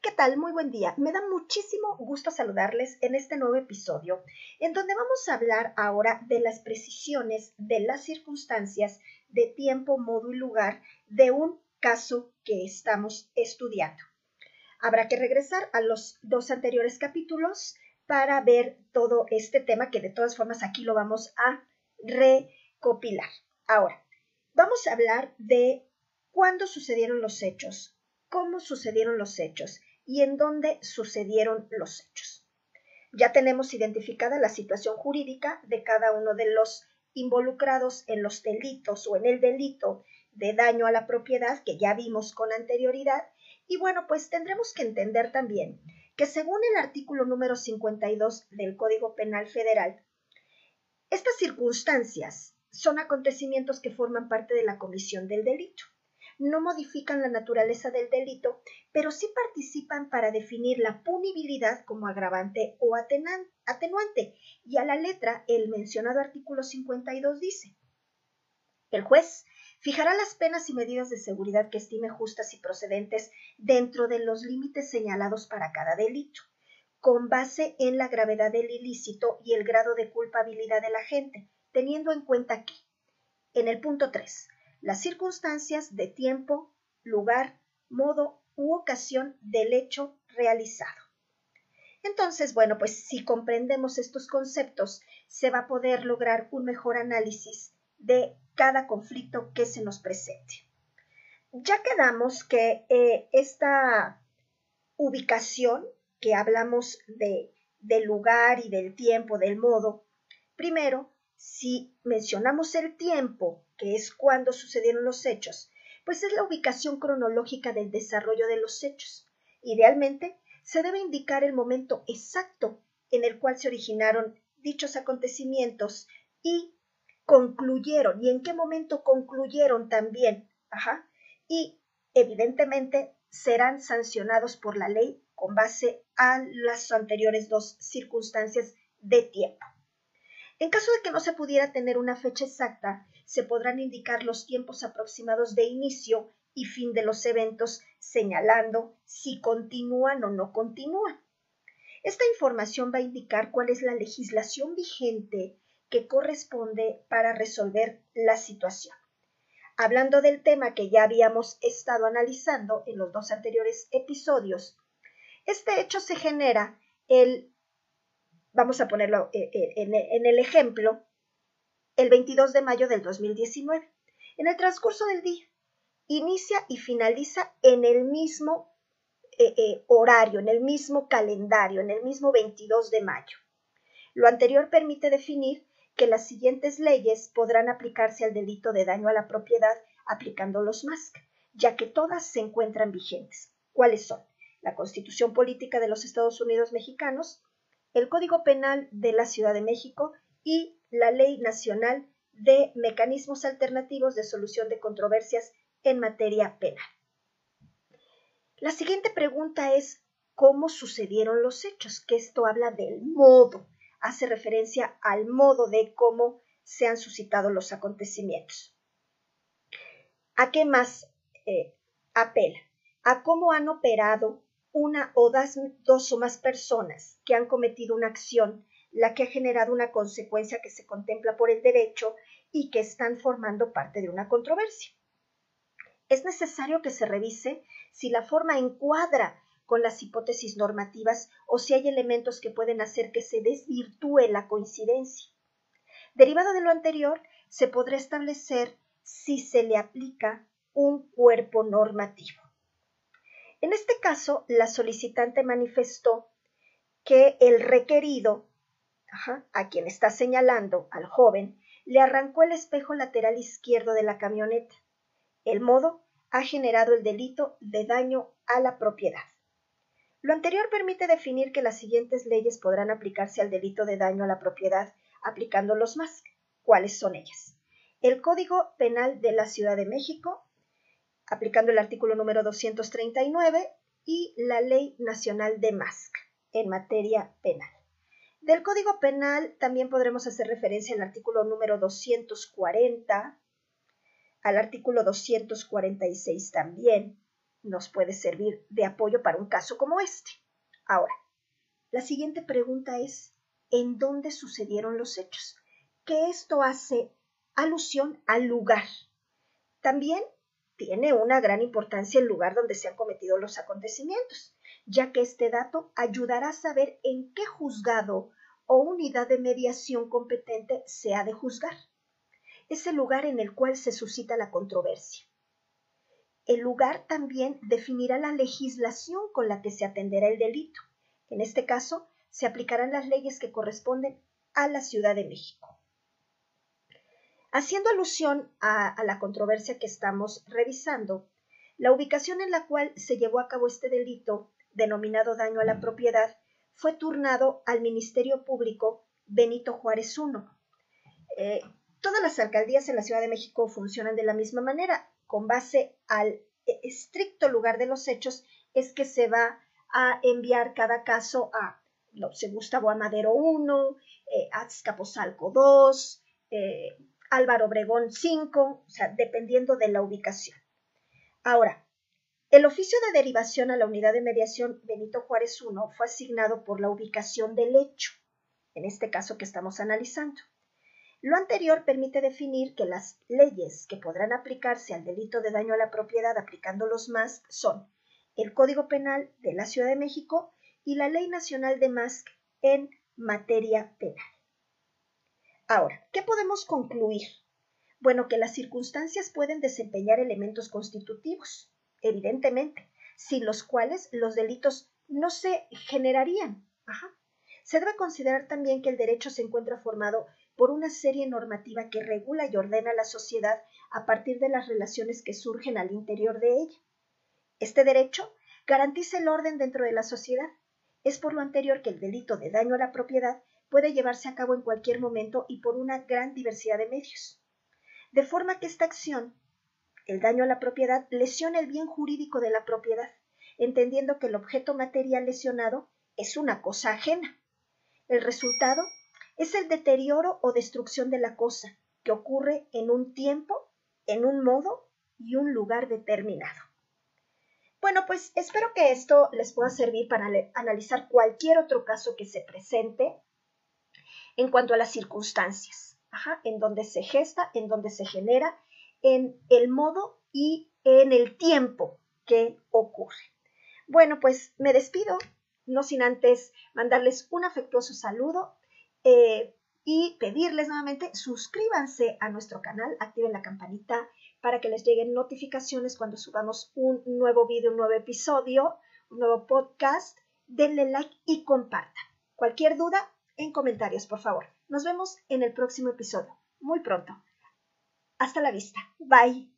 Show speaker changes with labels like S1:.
S1: ¿Qué tal? Muy buen día. Me da muchísimo gusto saludarles en este nuevo episodio, en donde vamos a hablar ahora de las precisiones de las circunstancias de tiempo, modo y lugar de un caso que estamos estudiando. Habrá que regresar a los dos anteriores capítulos para ver todo este tema que de todas formas aquí lo vamos a recopilar. Ahora, vamos a hablar de cuándo sucedieron los hechos, cómo sucedieron los hechos y en dónde sucedieron los hechos. Ya tenemos identificada la situación jurídica de cada uno de los involucrados en los delitos o en el delito de daño a la propiedad que ya vimos con anterioridad. Y bueno, pues tendremos que entender también que según el artículo número 52 del Código Penal Federal, estas circunstancias son acontecimientos que forman parte de la comisión del delito no modifican la naturaleza del delito, pero sí participan para definir la punibilidad como agravante o atenuante. Y a la letra, el mencionado artículo 52 dice, el juez fijará las penas y medidas de seguridad que estime justas y procedentes dentro de los límites señalados para cada delito, con base en la gravedad del ilícito y el grado de culpabilidad de la gente, teniendo en cuenta que, en el punto 3, las circunstancias de tiempo, lugar, modo u ocasión del hecho realizado. Entonces, bueno, pues si comprendemos estos conceptos, se va a poder lograr un mejor análisis de cada conflicto que se nos presente. Ya quedamos que eh, esta ubicación que hablamos de, del lugar y del tiempo, del modo, primero si mencionamos el tiempo, que es cuando sucedieron los hechos, pues es la ubicación cronológica del desarrollo de los hechos. Idealmente, se debe indicar el momento exacto en el cual se originaron dichos acontecimientos y concluyeron, y en qué momento concluyeron también. Ajá. Y evidentemente serán sancionados por la ley con base a las anteriores dos circunstancias de tiempo. En caso de que no se pudiera tener una fecha exacta, se podrán indicar los tiempos aproximados de inicio y fin de los eventos, señalando si continúan o no continúan. Esta información va a indicar cuál es la legislación vigente que corresponde para resolver la situación. Hablando del tema que ya habíamos estado analizando en los dos anteriores episodios, este hecho se genera el vamos a ponerlo eh, eh, en el ejemplo, el 22 de mayo del 2019. En el transcurso del día, inicia y finaliza en el mismo eh, horario, en el mismo calendario, en el mismo 22 de mayo. Lo anterior permite definir que las siguientes leyes podrán aplicarse al delito de daño a la propiedad aplicando los MASC, ya que todas se encuentran vigentes. ¿Cuáles son? La Constitución Política de los Estados Unidos Mexicanos, el Código Penal de la Ciudad de México y la Ley Nacional de Mecanismos Alternativos de Solución de Controversias en materia penal. La siguiente pregunta es, ¿cómo sucedieron los hechos? Que esto habla del modo, hace referencia al modo de cómo se han suscitado los acontecimientos. ¿A qué más eh, apela? A cómo han operado una o dos, o más personas que han cometido una acción, la que ha generado una consecuencia que se contempla por el derecho y que están formando parte de una controversia. Es necesario que se revise si la forma encuadra con las hipótesis normativas o si hay elementos que pueden hacer que se desvirtúe la coincidencia. Derivado de lo anterior, se podrá establecer si se le aplica un cuerpo normativo. En este caso, la solicitante manifestó que el requerido, a quien está señalando, al joven, le arrancó el espejo lateral izquierdo de la camioneta. El modo ha generado el delito de daño a la propiedad. Lo anterior permite definir que las siguientes leyes podrán aplicarse al delito de daño a la propiedad aplicando los más. ¿Cuáles son ellas? El Código Penal de la Ciudad de México, aplicando el artículo número 239 y la Ley Nacional de MASC en materia penal. Del Código Penal también podremos hacer referencia al artículo número 240, al artículo 246 también, nos puede servir de apoyo para un caso como este. Ahora, la siguiente pregunta es, ¿en dónde sucedieron los hechos? Que esto hace alusión al lugar. También tiene una gran importancia el lugar donde se han cometido los acontecimientos, ya que este dato ayudará a saber en qué juzgado o unidad de mediación competente se ha de juzgar. Es el lugar en el cual se suscita la controversia. El lugar también definirá la legislación con la que se atenderá el delito. En este caso, se aplicarán las leyes que corresponden a la Ciudad de México. Haciendo alusión a, la controversia que estamos revisando, la ubicación en la cual se llevó a cabo este delito, denominado daño a la propiedad, fue turnado al Ministerio Público Benito Juárez I. Eh, todas las alcaldías en la Ciudad de México funcionan de la misma manera. Con base al estricto lugar de los hechos es que se va a enviar cada caso a no Gustavo Amadero 1, eh, Azcapotzalco 2, eh, Álvaro Obregón 5, o sea, dependiendo de la ubicación. Ahora, el oficio de derivación a la unidad de mediación Benito Juárez I fue asignado por la ubicación del hecho, en este caso que estamos analizando. Lo anterior permite definir que las leyes que podrán aplicarse al delito de daño a la propiedad aplicándolos más son el Código Penal de la Ciudad de México y la Ley Nacional de MASC en materia penal. Ahora, ¿qué podemos concluir? Bueno, que las circunstancias pueden desempeñar elementos constitutivos, evidentemente, sin los cuales los delitos no se generarían. Se debe considerar también que el derecho se encuentra formado por una serie normativa que regula y ordena la sociedad a partir de las relaciones que surgen al interior de ella. Este derecho garantiza el orden dentro de la sociedad. Es por lo anterior que el delito de daño a la propiedad puede llevarse a cabo en cualquier momento y por una gran diversidad de medios. De forma que esta acción, el daño a la propiedad, lesiona el bien jurídico de la propiedad, entendiendo que el objeto material lesionado es una cosa ajena. El resultado es el deterioro o destrucción de la cosa, que ocurre en un tiempo, en un modo y un lugar determinado. Bueno, pues espero que esto les pueda servir para analizar cualquier otro caso que se presente en cuanto a las circunstancias, en donde se gesta, en donde se genera, en el modo y en el tiempo que ocurre. Bueno, pues me despido, no sin antes mandarles un afectuoso saludo eh, y pedirles nuevamente suscríbanse a nuestro canal, activen la campanita para que les lleguen notificaciones cuando subamos un nuevo video, un nuevo episodio, un nuevo podcast. Denle like y compartan. Cualquier duda, en comentarios, por favor. Nos vemos en el próximo episodio, muy pronto. Hasta la vista. Bye.